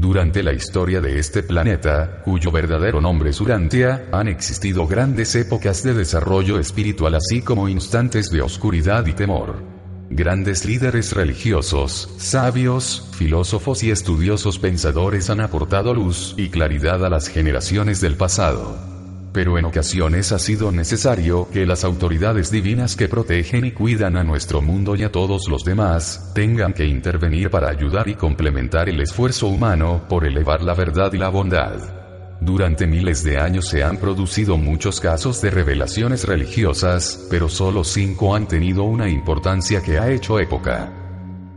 Durante la historia de este planeta, cuyo verdadero nombre es Urantia, han existido grandes épocas de desarrollo espiritual así como instantes de oscuridad y temor. Grandes líderes religiosos, sabios, filósofos y estudiosos pensadores han aportado luz y claridad a las generaciones del pasado. Pero en ocasiones ha sido necesario que las autoridades divinas que protegen y cuidan a nuestro mundo y a todos los demás, tengan que intervenir para ayudar y complementar el esfuerzo humano por elevar la verdad y la bondad. Durante miles de años se han producido muchos casos de revelaciones religiosas, pero solo cinco han tenido una importancia que ha hecho época.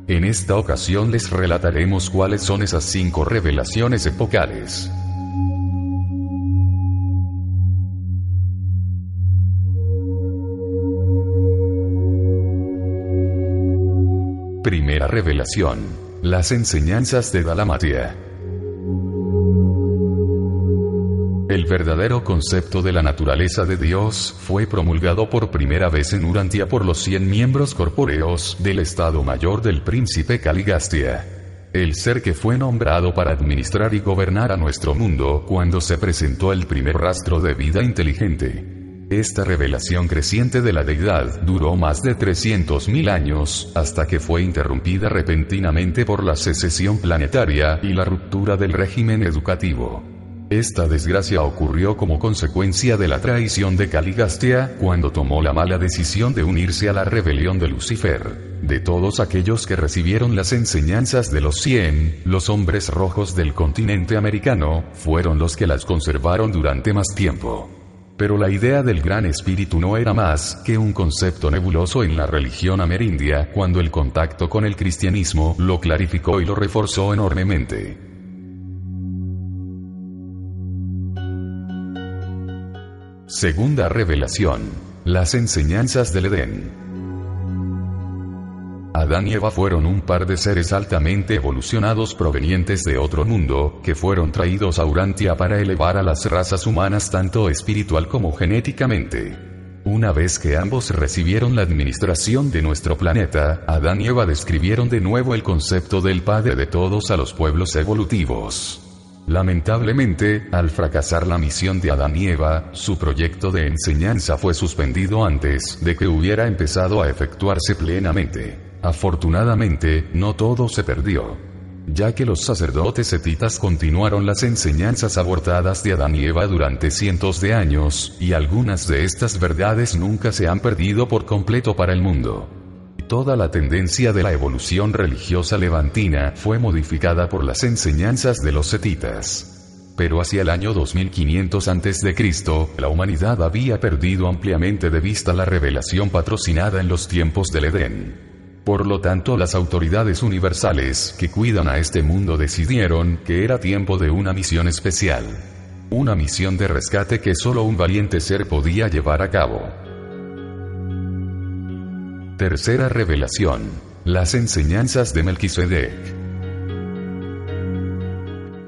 En esta ocasión les relataremos cuáles son esas cinco revelaciones epocales. Primera revelación. Las enseñanzas de Dalamatia. El verdadero concepto de la naturaleza de Dios fue promulgado por primera vez en Urantia por los 100 miembros corpóreos del Estado Mayor del Príncipe Caligastia. El ser que fue nombrado para administrar y gobernar a nuestro mundo cuando se presentó el primer rastro de vida inteligente. Esta revelación creciente de la deidad duró más de 300.000 años, hasta que fue interrumpida repentinamente por la secesión planetaria y la ruptura del régimen educativo. Esta desgracia ocurrió como consecuencia de la traición de Caligastia, cuando tomó la mala decisión de unirse a la rebelión de Lucifer. De todos aquellos que recibieron las enseñanzas de los cien, los hombres rojos del continente americano, fueron los que las conservaron durante más tiempo. Pero la idea del gran espíritu no era más que un concepto nebuloso en la religión amerindia, cuando el contacto con el cristianismo lo clarificó y lo reforzó enormemente. Segunda revelación. Las enseñanzas del Edén. Adán y Eva fueron un par de seres altamente evolucionados provenientes de otro mundo, que fueron traídos a Urantia para elevar a las razas humanas tanto espiritual como genéticamente. Una vez que ambos recibieron la administración de nuestro planeta, Adán y Eva describieron de nuevo el concepto del Padre de todos a los pueblos evolutivos. Lamentablemente, al fracasar la misión de Adán y Eva, su proyecto de enseñanza fue suspendido antes de que hubiera empezado a efectuarse plenamente. Afortunadamente, no todo se perdió. Ya que los sacerdotes setitas continuaron las enseñanzas abortadas de Adán y Eva durante cientos de años, y algunas de estas verdades nunca se han perdido por completo para el mundo. Toda la tendencia de la evolución religiosa levantina fue modificada por las enseñanzas de los setitas. Pero hacia el año 2500 a.C., la humanidad había perdido ampliamente de vista la revelación patrocinada en los tiempos del Edén. Por lo tanto, las autoridades universales que cuidan a este mundo decidieron que era tiempo de una misión especial. Una misión de rescate que solo un valiente ser podía llevar a cabo. Tercera revelación. Las enseñanzas de Melquisedec.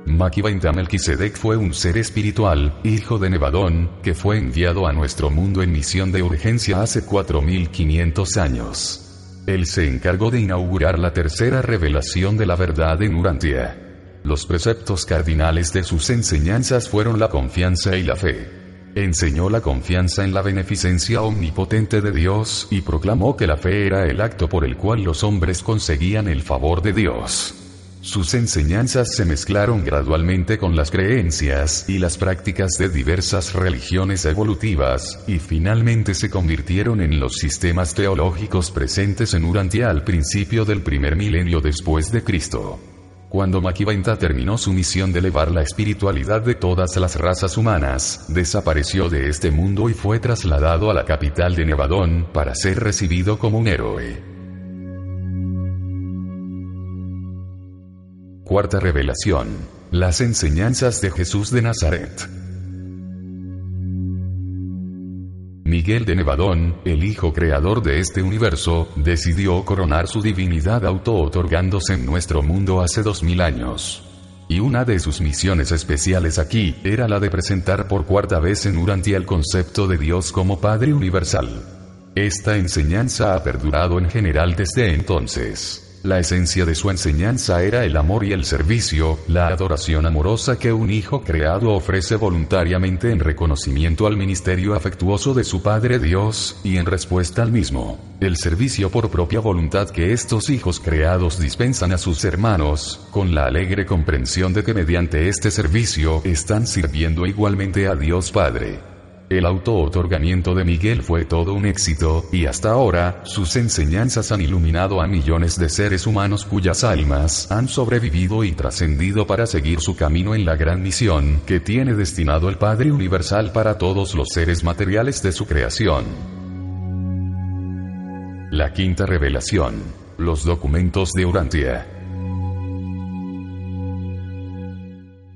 Maquivainta Melquisedec fue un ser espiritual, hijo de Nevadón, que fue enviado a nuestro mundo en misión de urgencia hace 4500 años. Él se encargó de inaugurar la tercera revelación de la verdad en Urantia. Los preceptos cardinales de sus enseñanzas fueron la confianza y la fe. Enseñó la confianza en la beneficencia omnipotente de Dios y proclamó que la fe era el acto por el cual los hombres conseguían el favor de Dios. Sus enseñanzas se mezclaron gradualmente con las creencias y las prácticas de diversas religiones evolutivas, y finalmente se convirtieron en los sistemas teológicos presentes en Urantia al principio del primer milenio después de Cristo. Cuando Maquivainta terminó su misión de elevar la espiritualidad de todas las razas humanas, desapareció de este mundo y fue trasladado a la capital de Nevadón para ser recibido como un héroe. Cuarta revelación. Las enseñanzas de Jesús de Nazaret. Miguel de Nevadón, el hijo creador de este universo, decidió coronar su divinidad auto-otorgándose en nuestro mundo hace dos mil años. Y una de sus misiones especiales aquí era la de presentar por cuarta vez en Urantia el concepto de Dios como Padre Universal. Esta enseñanza ha perdurado en general desde entonces. La esencia de su enseñanza era el amor y el servicio, la adoración amorosa que un hijo creado ofrece voluntariamente en reconocimiento al ministerio afectuoso de su Padre Dios, y en respuesta al mismo. El servicio por propia voluntad que estos hijos creados dispensan a sus hermanos, con la alegre comprensión de que mediante este servicio están sirviendo igualmente a Dios Padre. El auto-otorgamiento de Miguel fue todo un éxito, y hasta ahora, sus enseñanzas han iluminado a millones de seres humanos cuyas almas han sobrevivido y trascendido para seguir su camino en la gran misión que tiene destinado el Padre Universal para todos los seres materiales de su creación. La quinta revelación. Los documentos de Urantia.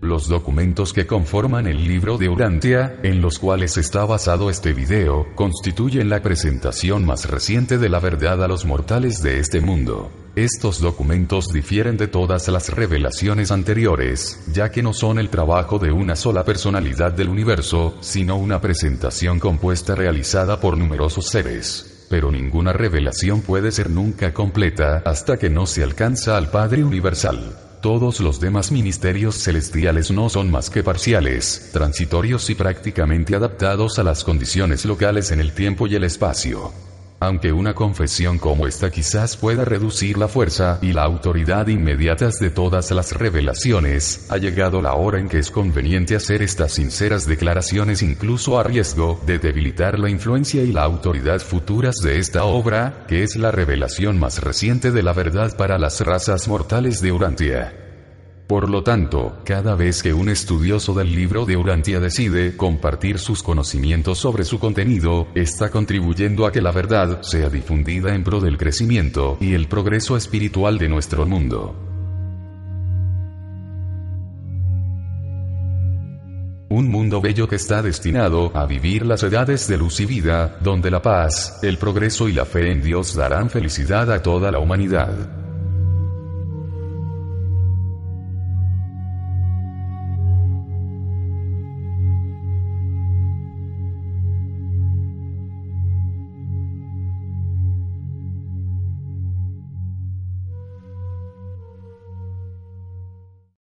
Los documentos que conforman el libro de Urantia, en los cuales está basado este video, constituyen la presentación más reciente de la verdad a los mortales de este mundo. Estos documentos difieren de todas las revelaciones anteriores, ya que no son el trabajo de una sola personalidad del universo, sino una presentación compuesta realizada por numerosos seres. Pero ninguna revelación puede ser nunca completa hasta que no se alcanza al Padre Universal. Todos los demás ministerios celestiales no son más que parciales, transitorios y prácticamente adaptados a las condiciones locales en el tiempo y el espacio. Aunque una confesión como esta quizás pueda reducir la fuerza y la autoridad inmediatas de todas las revelaciones, ha llegado la hora en que es conveniente hacer estas sinceras declaraciones incluso a riesgo de debilitar la influencia y la autoridad futuras de esta obra, que es la revelación más reciente de la verdad para las razas mortales de Urantia. Por lo tanto, cada vez que un estudioso del libro de Urantia decide compartir sus conocimientos sobre su contenido, está contribuyendo a que la verdad sea difundida en pro del crecimiento y el progreso espiritual de nuestro mundo. Un mundo bello que está destinado a vivir las edades de luz y vida, donde la paz, el progreso y la fe en Dios darán felicidad a toda la humanidad.